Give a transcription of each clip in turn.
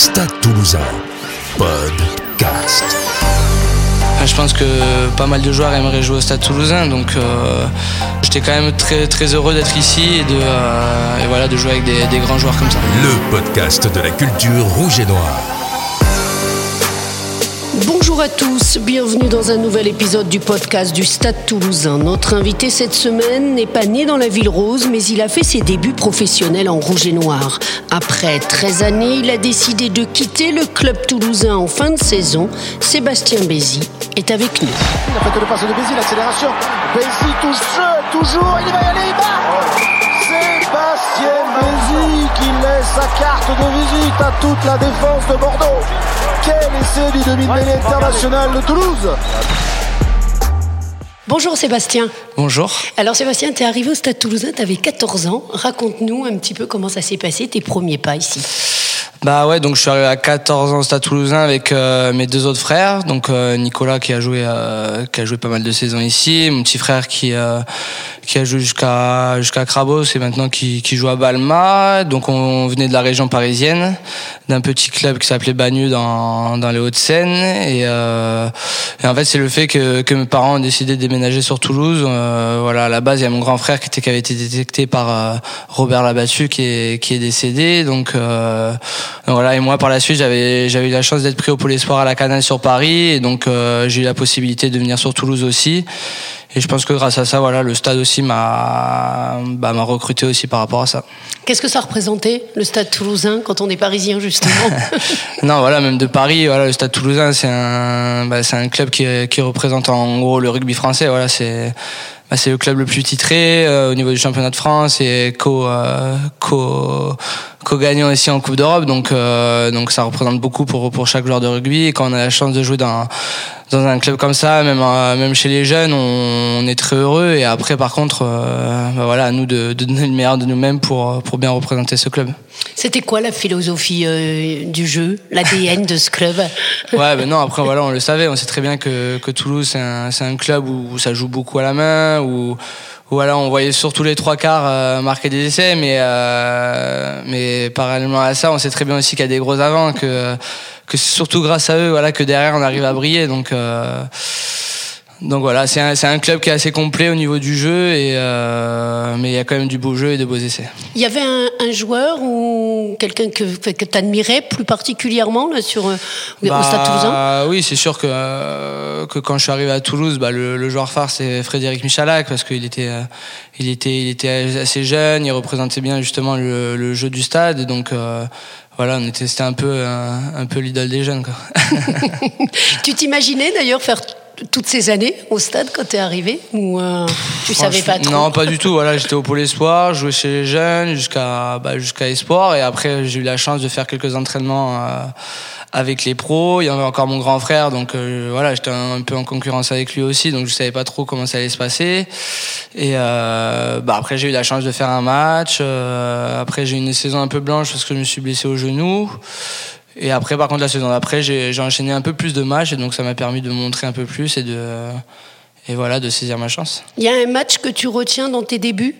Stade Toulousain, podcast. Je pense que pas mal de joueurs aimeraient jouer au Stade Toulousain, donc euh, j'étais quand même très, très heureux d'être ici et de, euh, et voilà, de jouer avec des, des grands joueurs comme ça. Le podcast de la culture rouge et noire. Bonjour à tous, bienvenue dans un nouvel épisode du podcast du Stade Toulousain. Notre invité cette semaine n'est pas né dans la ville rose, mais il a fait ses débuts professionnels en rouge et noir. Après 13 années, il a décidé de quitter le club toulousain en fin de saison. Sébastien Bézi est avec nous. Il a fait passe de Bézi, l'accélération. Bézi touche toujours, Sébastien Bézi qui laisse sa carte de visite à toute la défense de Bordeaux. Quel essai du demi-mêlée international de Toulouse Bonjour Sébastien. Bonjour. Alors Sébastien, tu es arrivé au Stade Toulousain, tu avais 14 ans. Raconte-nous un petit peu comment ça s'est passé, tes premiers pas ici. Bah ouais, donc je suis arrivé à 14 ans au Stade Toulousain avec euh, mes deux autres frères, donc euh, Nicolas qui a joué euh, qui a joué pas mal de saisons ici, mon petit frère qui euh, qui a joué jusqu'à jusqu'à Crabos et maintenant qui, qui joue à Balma. Donc on venait de la région parisienne, d'un petit club qui s'appelait Bagneux dans dans les Hauts-de-Seine et, euh, et en fait c'est le fait que que mes parents ont décidé de déménager sur Toulouse. Euh, voilà, à la base il y a mon grand frère qui était qui avait été détecté par Robert Labattu qui est qui est décédé, donc donc voilà, et moi par la suite j'avais j'avais eu la chance d'être pris au Pôle Espoir à la Canale sur Paris et donc euh, j'ai eu la possibilité de venir sur Toulouse aussi. Et je pense que grâce à ça, voilà, le stade aussi m'a bah, m'a recruté aussi par rapport à ça. Qu'est-ce que ça représentait, le Stade Toulousain, quand on est parisien justement non, voilà, même de Paris, voilà, le Stade Toulousain, c'est un, bah, c'est un club qui, qui représente en gros le rugby français. Voilà, c'est, bah, c'est le club le plus titré euh, au niveau du championnat de France et co, euh, co, co-gagnant ici en Coupe d'Europe. Donc, euh, donc ça représente beaucoup pour pour chaque joueur de rugby. Et quand on a la chance de jouer dans dans un club comme ça, même euh, même chez les jeunes, on, on est très heureux. Et après, par contre, euh, bah, voilà, à nous de, de donner le meilleur de nous-mêmes pour pour bien représenter ce club. C'était quoi la philosophie euh, du jeu, l'ADN de ce club? Ouais, ben non, après, voilà, on le savait. On sait très bien que, que Toulouse, c'est un, c'est un club où ça joue beaucoup à la main, où, où on voyait surtout les trois quarts euh, marquer des essais, mais, euh, mais parallèlement à ça, on sait très bien aussi qu'il y a des gros avants, que, que c'est surtout grâce à eux voilà, que derrière, on arrive à briller. Donc, euh, donc voilà, c'est un, un club qui est assez complet au niveau du jeu, et, euh, mais il y a quand même du beau jeu et de beaux essais. Il y avait un, un joueur ou quelqu'un que, que tu admirais plus particulièrement là, sur, euh, au Stade Toulousain? Bah, Oui, c'est sûr que, euh, que quand je suis arrivé à Toulouse, bah, le, le joueur phare c'est Frédéric Michalak parce qu'il était, euh, il était, il était assez jeune, il représentait bien justement le, le jeu du stade, donc euh, voilà, on était, c'était un peu, un, un peu l'idole des jeunes. Quoi. Tu t'imaginais d'ailleurs faire toutes ces années au stade quand tu es arrivé ou euh, tu savais pas trop Non, pas du tout. Voilà, j'étais au pôle espoir, jouais chez les jeunes jusqu'à bah, jusqu'à espoir, et après j'ai eu la chance de faire quelques entraînements. Euh, avec les pros, il y avait encore mon grand frère, donc euh, voilà, j'étais un, un peu en concurrence avec lui aussi, donc je savais pas trop comment ça allait se passer. Et euh, bah après j'ai eu la chance de faire un match. après j'ai eu une saison un peu blanche parce que je me suis blessé au genou. Et après par contre la saison d'après j'ai enchaîné un peu plus de matchs et donc ça m'a permis de montrer un peu plus et de et voilà de saisir ma chance. Il y a un match que tu retiens dans tes débuts?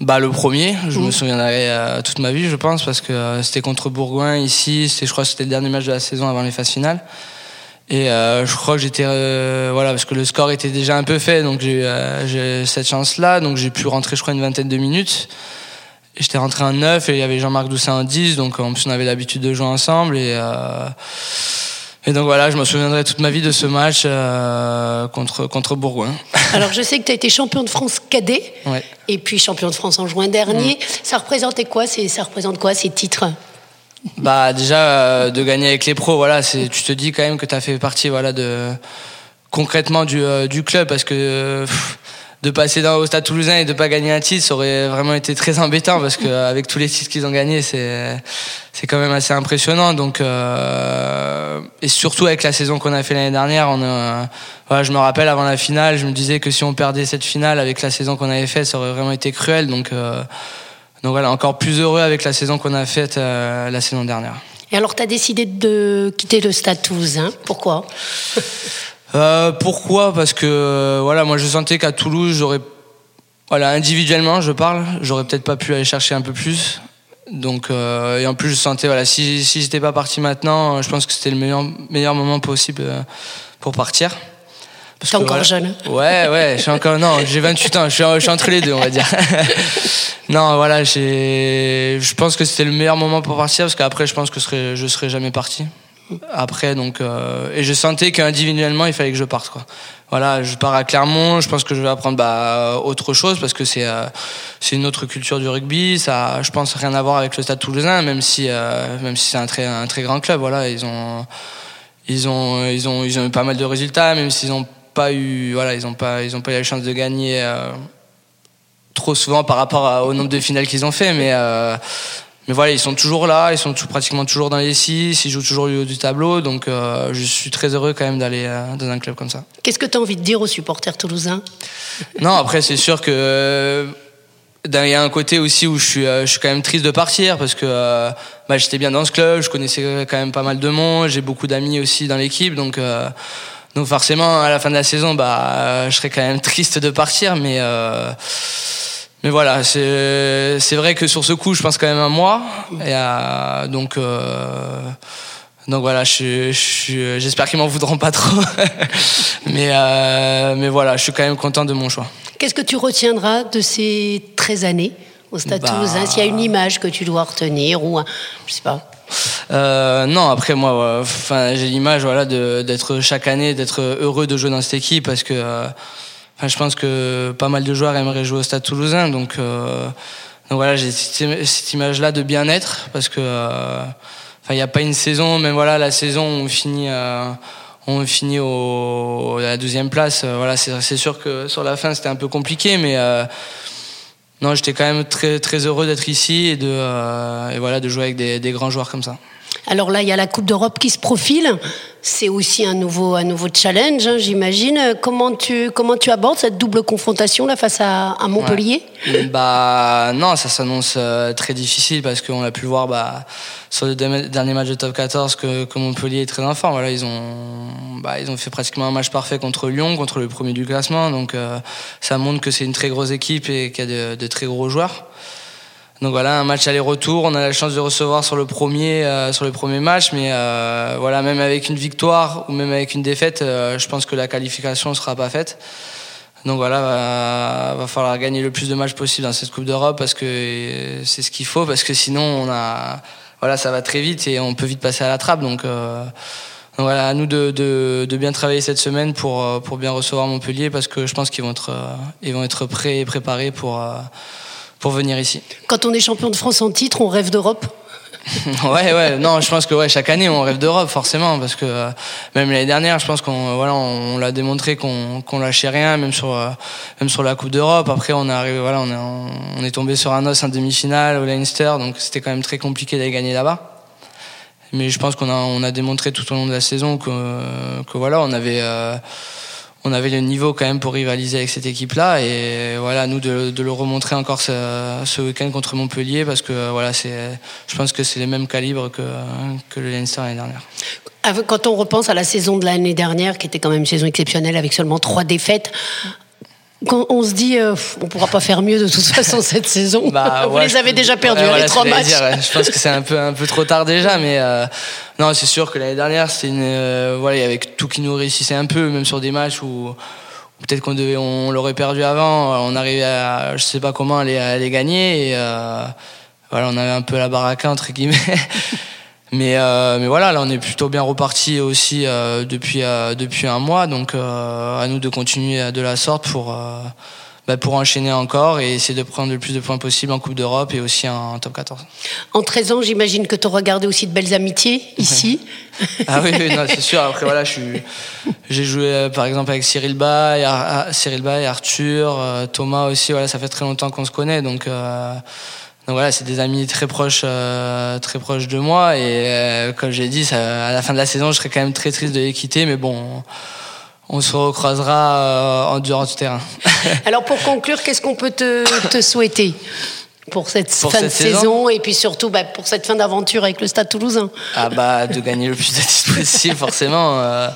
Bah le premier, je me souviendrai euh, toute ma vie, je pense, parce que euh, c'était contre Bourgoin ici. Je crois, que c'était le dernier match de la saison avant les phases finales. Et euh, je crois que j'étais, voilà, parce que le score était déjà un peu fait, donc j'ai eu cette chance-là, donc j'ai pu rentrer, je crois, une vingtaine de minutes. J'étais rentré en 9 et il y avait Jean-Marc Doussin en 10, donc en plus on avait l'habitude de jouer ensemble et. Euh, et donc voilà, je me souviendrai toute ma vie de ce match euh, contre, contre Bourgoin. Alors je sais que tu as été champion de France cadet Ouais. et puis champion de France en juin dernier. Ça représentait quoi ces, Ça représente quoi ces titres? Bah déjà euh, de gagner avec les pros, voilà, c'est tu te dis quand même que tu as fait partie voilà de concrètement du, euh, du club parce que euh, pff, de passer dans, au Stade Toulousain et de pas gagner un titre, ça aurait vraiment été très embêtant parce que euh, avec tous les titres qu'ils ont gagnés, c'est c'est quand même assez impressionnant. Donc euh, et surtout avec la saison qu'on a fait l'année dernière, on a, voilà, je me rappelle avant la finale, je me disais que si on perdait cette finale avec la saison qu'on avait faite, ça aurait vraiment été cruel. Donc euh, donc voilà, encore plus heureux avec la saison qu'on a faite euh, la saison dernière. Et alors tu as décidé de quitter le Stade Toulousain. Pourquoi? Euh, pourquoi? Parce que euh, voilà, moi je sentais qu'à Toulouse, j'aurais voilà individuellement, je parle, j'aurais peut-être pas pu aller chercher un peu plus. Donc, euh, et en plus, je sentais, voilà, si, si j'étais pas parti maintenant, je pense que c'était le meilleur, meilleur moment possible pour partir. T'es encore voilà. jeune. Ouais, ouais, je suis encore, non, j'ai 28 ans, je suis, je suis entre les deux, on va dire. non, voilà, je pense que c'était le meilleur moment pour partir parce qu'après, je pense que je serais, je serais jamais parti. Après, donc, euh, et je sentais qu'individuellement, il fallait que je parte, quoi. Voilà, je pars à Clermont, je pense que je vais apprendre bah, autre chose parce que c'est euh, une autre culture du rugby, ça, je pense, rien à voir avec le Stade Toulousain, même si euh, même si c'est un très un très grand club. Voilà, ils ont ils ont ils ont ils ont eu pas mal de résultats, même s'ils ont pas eu voilà ils ont pas ils ont pas eu la chance de gagner trop souvent par rapport au nombre de finales qu'ils ont fait mais mais voilà ils sont toujours là ils sont tout- pratiquement toujours dans les six ils jouent toujours haut du tableau donc euh, je suis très heureux quand même d'aller euh, dans un club comme ça. Qu'est-ce que tu as envie de dire aux supporters toulousains? Non après c'est sûr que euh, il y a un côté aussi où je suis, euh, je suis quand même triste de partir parce que euh, bah, j'étais bien dans ce club, je connaissais quand même pas mal de monde, j'ai beaucoup d'amis aussi dans l'équipe, donc euh, donc forcément à la fin de la saison, bah je serais quand même triste de partir, mais euh, mais voilà, c'est vrai que sur ce coup, je pense quand même à moi, et à- donc. euh, donc voilà, je, je j'espère qu'ils m'en voudront pas trop, mais euh, mais voilà, je suis quand même content de mon choix. Qu'est-ce que tu retiendras de ces 13 années au Stade Bah. Toulousain S'il y a une image que tu dois retenir ou un, je sais pas? Euh, non, après moi, enfin, j'ai l'image voilà d'être chaque année d'être heureux de jouer dans cette équipe parce que euh, je pense que pas mal de joueurs aimeraient jouer au Stade Toulousain, donc euh, donc voilà, j'ai cette, image-là de bien-être parce que euh, il n'y a pas une saison, même voilà la saison où on finit euh, on finit au, à la deuxième place. euh, voilà, c'est c'est sûr que sur la fin c'était un peu compliqué, mais euh, non, j'étais quand même très très heureux d'être ici et de euh, et voilà de jouer avec des, des grands joueurs comme ça. Alors là, il y a la Coupe d'Europe qui se profile. C'est aussi un nouveau, un nouveau challenge, hein, j'imagine. Comment tu, comment tu abordes cette double confrontation là face à, Montpellier Bah non, ça s'annonce euh, très difficile parce qu'on a pu voir bah, sur le dernier match de top 14 que, Montpellier est très en forme. Voilà, ils ont bah, ils ont fait pratiquement un match parfait contre Lyon, contre le premier du classement. Donc euh, ça montre que c'est une très grosse équipe et qu'il y a de très gros joueurs. Donc voilà, un match aller-retour. On a la chance de recevoir sur le premier, euh, sur le premier match, mais euh, voilà, même avec une victoire ou même avec une défaite, euh, je pense que la qualification ne sera pas faite. Donc voilà, va, va falloir gagner le plus de matchs possible dans cette Coupe d'Europe parce que c'est ce qu'il faut, parce que sinon on a, voilà, ça va très vite et on peut vite passer à la trappe. Donc, euh, donc voilà, à nous de, de, de bien travailler cette semaine pour, euh, pour bien recevoir Montpellier parce que je pense qu'ils vont être, euh, ils vont être prêts et préparés pour, pour venir ici. Quand on est champion de France en titre, on rêve d'Europe. ouais, ouais, non, je pense que ouais, chaque année on rêve d'Europe forcément parce que euh, même l'année dernière, je pense qu'on voilà, on, on l'a démontré qu'on qu'on lâchait rien, même sur euh, même sur la Coupe d'Europe. Après, on est arrivé, voilà, on est on est tombé sur un os en demi-finale au Leinster, donc c'était quand même très compliqué d'aller gagner là-bas. Mais je pense qu'on a on a démontré tout au long de la saison que que voilà, on avait euh, on avait le niveau quand même pour rivaliser avec cette équipe-là et voilà nous de, le remontrer encore ce, week-end contre Montpellier parce que voilà c'est je pense que c'est les mêmes calibres que que le Leinster l'année dernière. Quand on repense à la saison de l'année dernière, qui était quand même une saison exceptionnelle avec seulement trois défaites, quand on se dit, euh, on pourra pas faire mieux de toute façon cette saison. Vous Bah, ouais, les avez déjà perdus, ouais, hein, voilà les trois matchs. dire, ouais. Je pense que c'est un peu un peu trop tard déjà, mais euh, non, c'est sûr que l'année dernière, c'était une euh, voilà, il y avait tout qui nous réussissait un peu, même sur des matchs où, où peut-être qu'on devait, on l'aurait perdu avant, on arrivait à, je sais pas comment, à les, à les gagner et euh, voilà, on avait un peu la baraque entre guillemets. Mais, euh, mais voilà, là on est plutôt bien reparti aussi euh, depuis, euh, depuis un mois, donc à nous de continuer de la sorte pour, bah, pour enchaîner encore et essayer de prendre le plus de points possible en Coupe d'Europe et aussi en, top 14. En 13 ans, j'imagine que tu auras gardé aussi de belles amitiés ici. Ah oui, c'est sûr. Après voilà, j'ai joué par exemple avec Cyril Bay, Cyril Bay, Arthur, Thomas aussi. Voilà, ça fait très longtemps qu'on se connaît, donc. Donc voilà, c'est des amis très proches, euh, très proches de moi. Et euh, comme j'ai dit, ça, à la fin de la saison, je serais quand même très triste de les quitter, mais bon, on, on se recroisera euh, en dehors du terrain. Alors pour conclure, qu'est-ce qu'on peut te, te souhaiter pour cette Pour fin cette de saison saison et puis surtout bah, pour cette fin d'aventure avec le Stade Toulousain? Ah bah de gagner le plus de titres possible forcément. euh,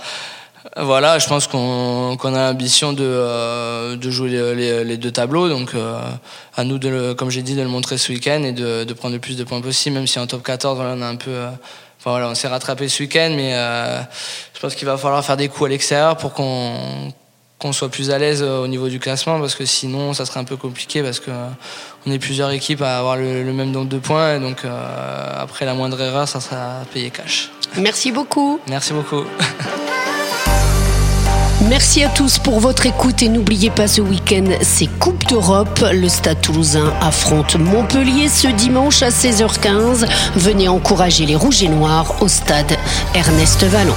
Voilà, je pense qu'on a l'ambition de, de jouer les, deux tableaux, donc à nous, de comme j'ai dit, de le montrer ce week-end et de, de, prendre le plus de points possible, même si en top 14, on a un peu voilà, on s'est rattrapé ce week-end, mais euh, je pense qu'il va falloir faire des coups à l'extérieur pour qu'on qu'on soit plus à l'aise euh, au niveau du classement, parce que sinon, ça serait un peu compliqué, parce que euh, on est plusieurs équipes à avoir le, même nombre de points, et donc après la moindre erreur, ça sera payé cash. Merci beaucoup. Merci beaucoup. Merci à tous pour votre écoute et n'oubliez pas ce week-end, c'est Coupe d'Europe. Le Stade toulousain affronte Montpellier ce dimanche à 16h15. Venez encourager les Rouges et Noirs au Stade Ernest Vallon.